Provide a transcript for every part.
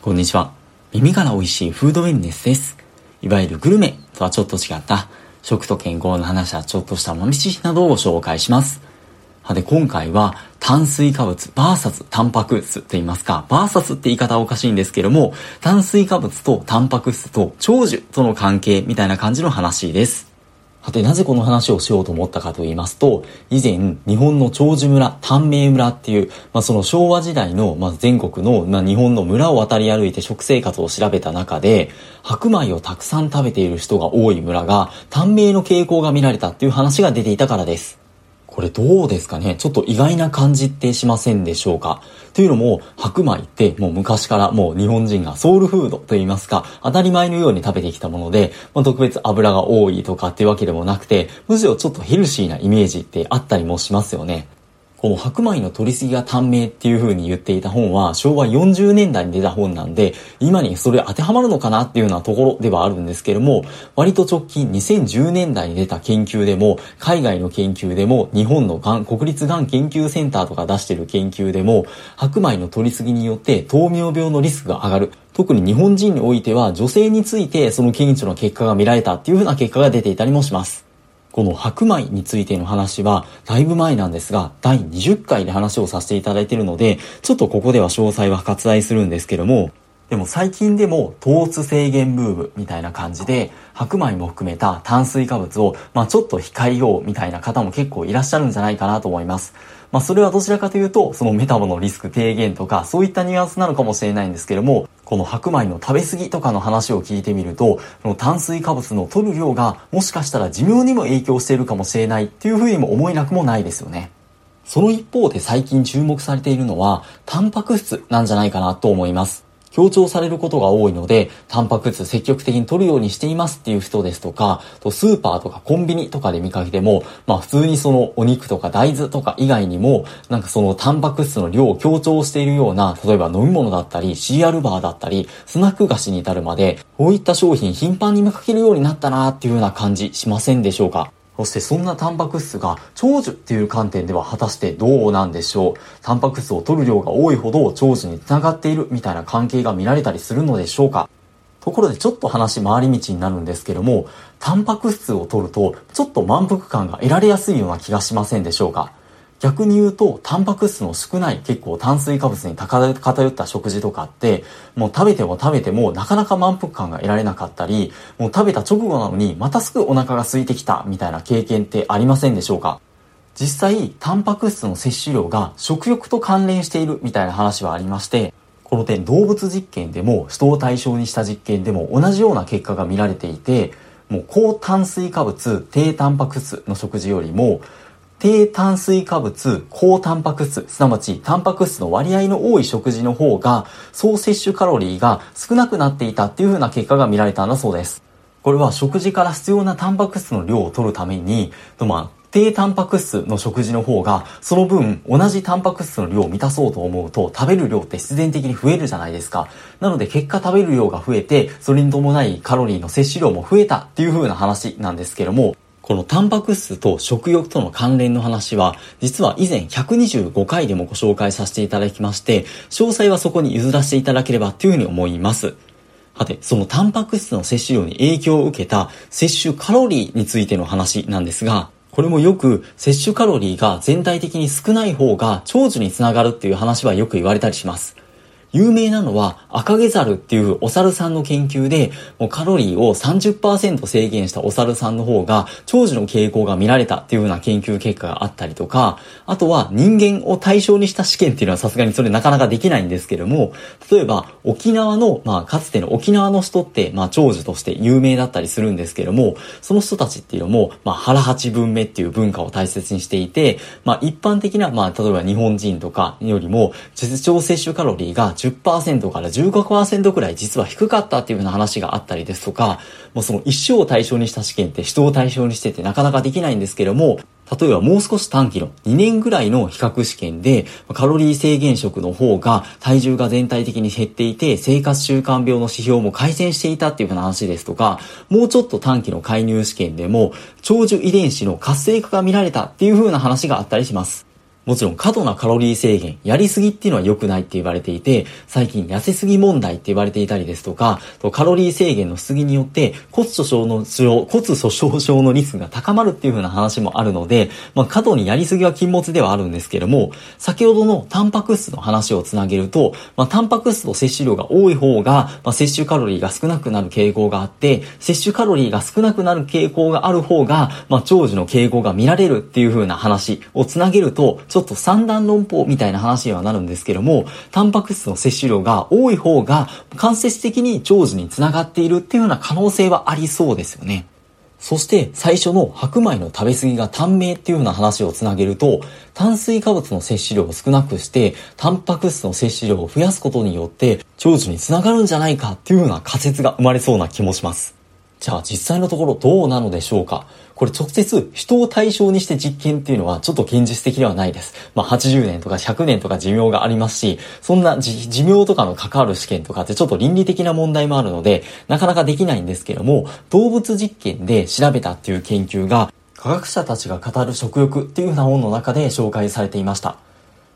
こんにちは。耳から美味しいフードウェルネスです。いわゆるグルメとはちょっと違った食と健康の話やちょっとした豆知識などをご紹介します。で、今回は炭水化物バーサスタンパク質と言いますか、バーサスって言い方はおかしいんですけども、炭水化物とタンパク質と長寿との関係みたいな感じの話です。さて、なぜこの話をしようと思ったかと言いますと、以前、日本の長寿村、短命村っていう、まあ、その昭和時代の、まあ、全国の、まあ、日本の村を渡り歩いて食生活を調べた中で、白米をたくさん食べている人が多い村が、短命の傾向が見られたっていう話が出ていたからです。これどうですかね？ちょっと意外な感じってしませんでしょうか？というのも、白米ってもう昔からもう日本人がソウルフードと言いますか、当たり前のように食べてきたもので、まあ、特別油が多いとかっていうわけでもなくて、むしろちょっとヘルシーなイメージってあったりもしますよね。この白米の取りすぎが短命っていう風に言っていた本は昭和40年代に出た本なんで、今にそれ当てはまるのかなっていうようなところではあるんですけれども、割と直近2010年代に出た研究でも、海外の研究でも、日本のがん国立がん研究センターとか出してる研究でも、白米の取りすぎによって糖尿病のリスクが上がる。特に日本人においては女性についてその顕著な結果が見られたっていう風な結果が出ていたりもします。この白米についての話は、だいぶ前なんですが、第20回で話をさせていただいているので、ちょっとここでは詳細は割愛するんですけども、でも最近でも糖質制限ブームみたいな感じで白米も含めた炭水化物をまあちょっと控えようみたいな方も結構いらっしゃるんじゃないかなと思います。まあそれはどちらかというとそのメタボのリスク低減とかそういったニュアンスなのかもしれないんですけどもこの白米の食べ過ぎとかの話を聞いてみると、この炭水化物の取る量がもしかしたら寿命にも影響しているかもしれないっていうふうにも思えなくもないですよね。その一方で最近注目されているのは、タンパク質なんじゃないかなと思います。強調されることが多いので、タンパク質積極的に取るようにしていますっていう人ですとか、とスーパーとかコンビニとかで見かけても、まあ普通にそのお肉とか大豆とか以外にも、なんかそのタンパク質の量を強調しているような、例えば飲み物だったり、シリアルバーだったり、スナック菓子に至るまで、こういった商品頻繁に見かけるようになったなっていうような感じしませんでしょうか？そしてそんなタンパク質が長寿っていう観点では果たしてどうなんでしょう？タンパク質を取る量が多いほど長寿につながっているみたいな関係が見られたりするのでしょうか？ところでちょっと話回り道になるんですけども、タンパク質を取るとちょっと満腹感が得られやすいような気がしませんでしょうか？逆に言うと、タンパク質の少ない結構炭水化物に偏った食事とかって、もう食べても食べてもなかなか満腹感が得られなかったり、もう食べた直後なのにまたすぐお腹が空いてきたみたいな経験ってありませんでしょうか？実際、タンパク質の摂取量が食欲と関連しているみたいな話はありまして、この点動物実験でも人を対象にした実験でも同じような結果が見られていて、もう高炭水化物、低タンパク質の食事よりも、低炭水化物、高タンパク質、すなわちタンパク質の割合の多い食事の方が、総摂取カロリーが少なくなっていたっていう風な結果が見られたんだそうです。これは食事から必要なタンパク質の量を取るために、まあ、低タンパク質の食事の方が、その分同じタンパク質の量を満たそうと思うと、食べる量って必然的に増えるじゃないですか。なので結果食べる量が増えて、それに伴いカロリーの摂取量も増えたっていう風な話なんですけども、このタンパク質と食欲との関連の話は、実は以前125回でもご紹介させていただきまして、詳細はそこに譲らせていただければというふうに思います。はて、そのタンパク質の摂取量に影響を受けた摂取カロリーについての話なんですが、これもよく摂取カロリーが全体的に少ない方が長寿につながるっていう話はよく言われたりします。有名なのは赤毛猿っていうお猿さんの研究で、もうカロリーを30%制限したお猿さんの方が長寿の傾向が見られたっていうような研究結果があったりとか、あとは人間を対象にした試験っていうのはさすがにそれなかなかできないんですけども、例えば沖縄の、まあかつての沖縄の人って、まあ長寿として有名だったりするんですけども、その人たちっていうのも、まあ腹八分目っていう文化を大切にしていて、まあ一般的な、まあ例えば日本人とかよりも、実調摂取カロリーが10%から15%くらい実は低かったっていうような話があったりですとか、もうその一生を対象にした試験って人を対象にしててなかなかできないんですけども、例えばもう少し短期の2年ぐらいの比較試験で、カロリー制限食の方が体重が全体的に減っていて、生活習慣病の指標も改善していたっていう話ですとか、もうちょっと短期の介入試験でも、長寿遺伝子の活性化が見られたっていう風な話があったりします。もちろん過度なカロリー制限、やりすぎっていうのは良くないって言われていて、最近痩せすぎ問題って言われていたりですとか、カロリー制限のしすぎによって骨粗鬆の、骨粗鬆症のリスクが高まるっていう風な話もあるので、まあ過度にやりすぎは禁物ではあるんですけども、先ほどのタンパク質の話をつなげると、まあタンパク質と摂取量が多い方が、まあ摂取カロリーが少なくなる傾向があって、摂取カロリーが少なくなる傾向がある方が、まあ長寿の傾向が見られるっていう風な話をつなげると、ちょっと三段論法みたいな話にはなるんですけども、タンパク質の摂取量が多い方が間接的に長寿につながっているっていうような可能性はありそうですよね。そして最初の白米の食べ過ぎが短命っていうような話をつなげると、炭水化物の摂取量を少なくして、タンパク質の摂取量を増やすことによって、長寿につながるんじゃないかっていうような仮説が生まれそうな気もします。じゃあ実際のところどうなのでしょうか？これ直接人を対象にして実験っていうのはちょっと現実的ではないです。まあ80年とか100年とか寿命がありますし、そんな寿命とかの関わる試験とかってちょっと倫理的な問題もあるので、なかなかできないんですけども、動物実験で調べたっていう研究が、科学者たちが語る食欲っていうような本の中で紹介されていました。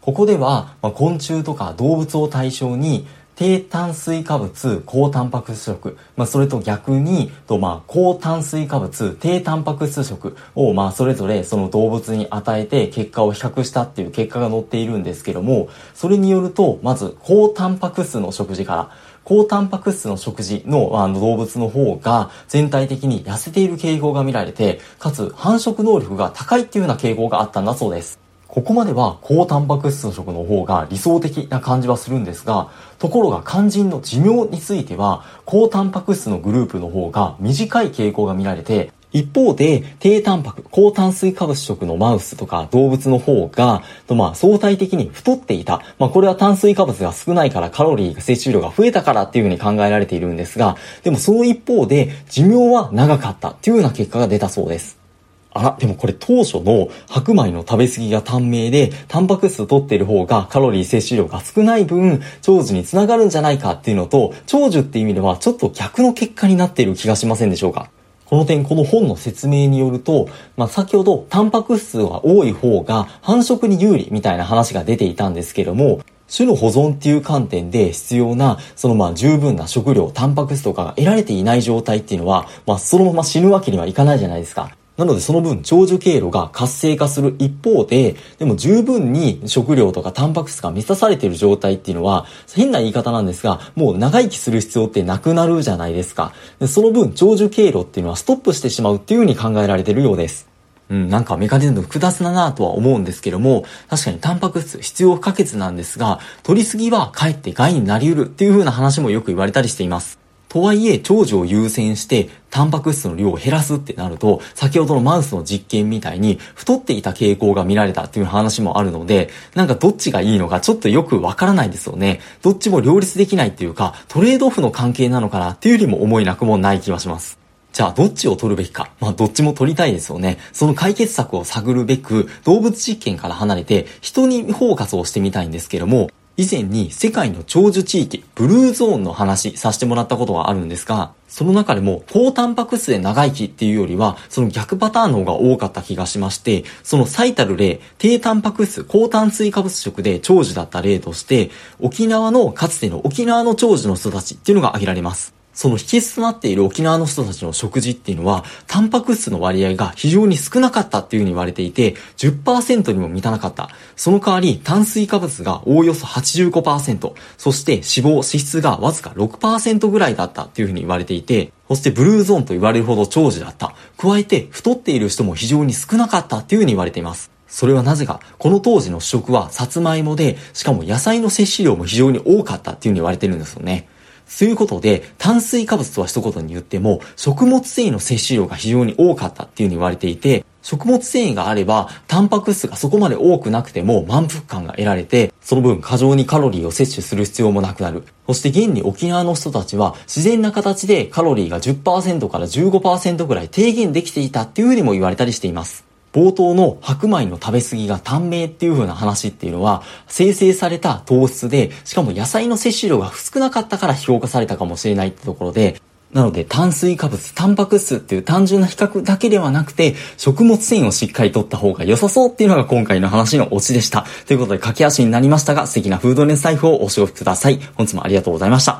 ここでは、まあ、昆虫とか動物を対象に低炭水化物、高タンパク質食、まあ、それと逆に、とまあ、高炭水化物、低タンパク質食を、まあ、それぞれその動物に与えて結果を比較したっていう結果が載っているんですけども、それによると、まず、高タンパク質の食事から、高タンパク質の食事のあの動物の方が全体的に痩せている傾向が見られて、かつ繁殖能力が高いっていうような傾向があったんだそうです。ここまでは高タンパク質の食の方が理想的な感じはするんですが、ところが肝心の寿命については、高タンパク質のグループの方が短い傾向が見られて、一方で、低タンパク、高炭水化物食のマウスとか動物の方が、とまあ相対的に太っていた。まあこれは炭水化物が少ないからカロリーが、摂取量が増えたからっていうふうに考えられているんですが、でもその一方で寿命は長かったっていうような結果が出たそうです。あら、でもこれ当初の白米の食べ過ぎが短命で、タンパク質を取ってる方がカロリー摂取量が少ない分、長寿につながるんじゃないかっていうのと、長寿っていう意味ではちょっと逆の結果になっている気がしませんでしょうか？この点、この本の説明によると、まあ、先ほど、タンパク質が多い方が繁殖に有利みたいな話が出ていたんですけども、種の保存っていう観点で必要な、そのまあ十分な食料、タンパク質とかが得られていない状態っていうのは、まあそのまま死ぬわけにはいかないじゃないですか。なのでその分長寿経路が活性化する一方で、でも十分に食料とかタンパク質が満たされている状態っていうのは、変な言い方なんですが、もう長生きする必要ってなくなるじゃないですか。でその分長寿経路っていうのはストップしてしまうっていうふうに考えられているようです。うん、なんかメカニズム複雑だなとは思うんですけども、確かにタンパク質必要不可欠なんですが、取りすぎはかえって害になり得るっていう風な話もよく言われたりしています。とはいえ、長寿を優先して、タンパク質の量を減らすってなると、先ほどのマウスの実験みたいに、太っていた傾向が見られたっていう話もあるので、なんかどっちがいいのかちょっとよくわからないんですよね。どっちも両立できないっていうか、トレードオフの関係なのかなっていうよりも思いなくもない気はします。じゃあ、どっちを取るべきか。まあ、どっちも取りたいですよね。その解決策を探るべく、動物実験から離れて、人にフォーカスをしてみたいんですけども、以前に世界の長寿地域、ブルーゾーンの話させてもらったことがあるんですが、その中でも高タンパク質で長生きっていうよりは、その逆パターンの方が多かった気がしまして、その最たる例、低タンパク質、高炭水化物食で長寿だった例として、沖縄のかつての沖縄の長寿の人たちっていうのが挙げられます。その秘訣となっている沖縄の人たちの食事っていうのは、タンパク質の割合が非常に少なかったっていうふうに言われていて、10%にも満たなかった。その代わり、炭水化物がおおよそ85%、そして脂肪、脂質がわずか6%ぐらいだったっていうふうに言われていて、そしてブルーゾーンと言われるほど長寿だった。加えて、太っている人も非常に少なかったっていうふうに言われています。それはなぜか、この当時の主食はさつまいもで、しかも野菜の摂取量も非常に多かったっていうふうに言われてるんですよね。そういうことで、炭水化物とは一言に言っても、食物繊維の摂取量が非常に多かったっていうふうに言われていて、食物繊維があれば、タンパク質がそこまで多くなくても満腹感が得られて、その分過剰にカロリーを摂取する必要もなくなる。そして現に沖縄の人たちは自然な形でカロリーが10%から15%ぐらい低減できていたっていうふうにも言われたりしています。冒頭の白米の食べ過ぎが短命っていう風な話っていうのは、生成された糖質で、しかも野菜の摂取量が少なかったから評価されたかもしれないってところで、なので炭水化物、タンパク質っていう単純な比較だけではなくて、食物繊維をしっかりとった方が良さそうっていうのが今回の話のオチでした。ということで駆け足になりましたが、素敵なフードネス財布をお過ごしください。本日もありがとうございました。